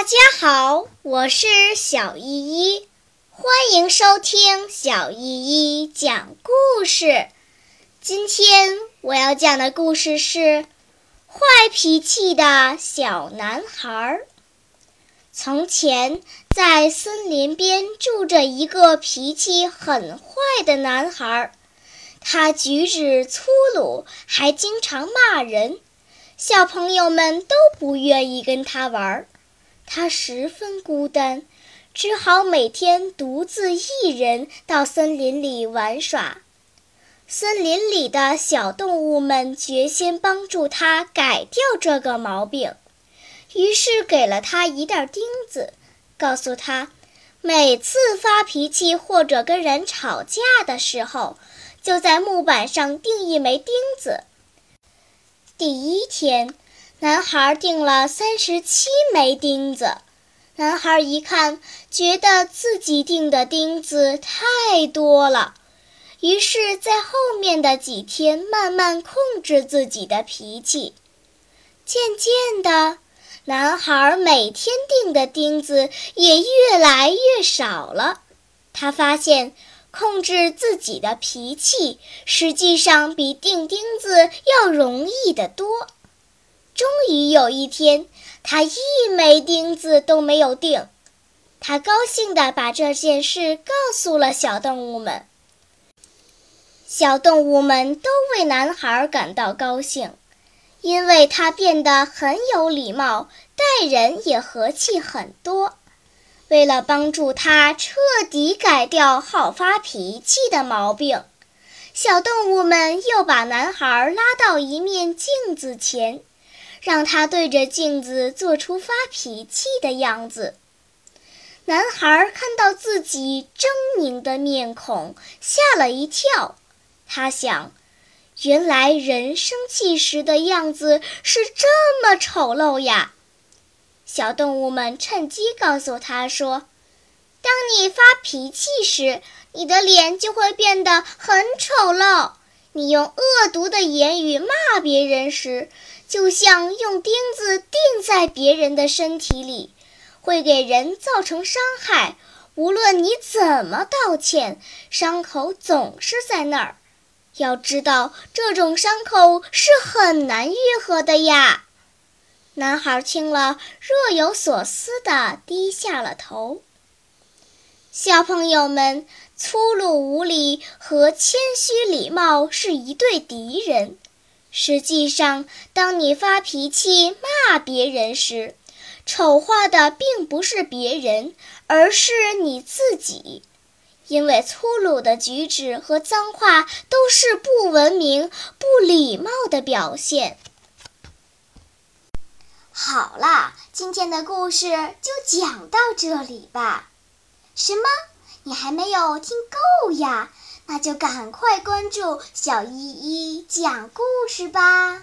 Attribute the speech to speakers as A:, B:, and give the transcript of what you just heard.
A: 大家好，我是小依依，欢迎收听小依依讲故事。今天我要讲的故事是《坏脾气的小男孩》。从前，在森林边住着一个脾气很坏的男孩，他举止粗鲁，还经常骂人，小朋友们都不愿意跟他玩。他十分孤单，只好每天独自一人到森林里玩耍。森林里的小动物们决心帮助他改掉这个毛病，于是给了他一袋钉子，告诉他，每次发脾气或者跟人吵架的时候，就在木板上钉一枚钉子。第一天。男孩钉了三十七枚钉子，男孩一看，觉得自己钉的钉子太多了，于是，在后面的几天慢慢控制自己的脾气。渐渐的，男孩每天钉的钉子也越来越少了。他发现，控制自己的脾气实际上比钉钉子要容易得多。终于有一天，他一枚钉子都没有钉。他高兴地把这件事告诉了小动物们。小动物们都为男孩感到高兴，因为他变得很有礼貌，待人也和气很多。为了帮助他彻底改掉好发脾气的毛病，小动物们又把男孩拉到一面镜子前。让他对着镜子做出发脾气的样子。男孩看到自己狰狞的面孔，吓了一跳。他想，原来人生气时的样子是这么丑陋呀！小动物们趁机告诉他说：“当你发脾气时，你的脸就会变得很丑陋。你用恶毒的言语骂别人时。”就像用钉子钉在别人的身体里，会给人造成伤害。无论你怎么道歉，伤口总是在那儿。要知道，这种伤口是很难愈合的呀。男孩听了，若有所思地低下了头。小朋友们，粗鲁无礼和谦虚礼貌是一对敌人。实际上，当你发脾气骂别人时，丑化的并不是别人，而是你自己。因为粗鲁的举止和脏话都是不文明、不礼貌的表现。好啦，今天的故事就讲到这里吧。什么？你还没有听够呀？那就赶快关注小依依讲故事吧。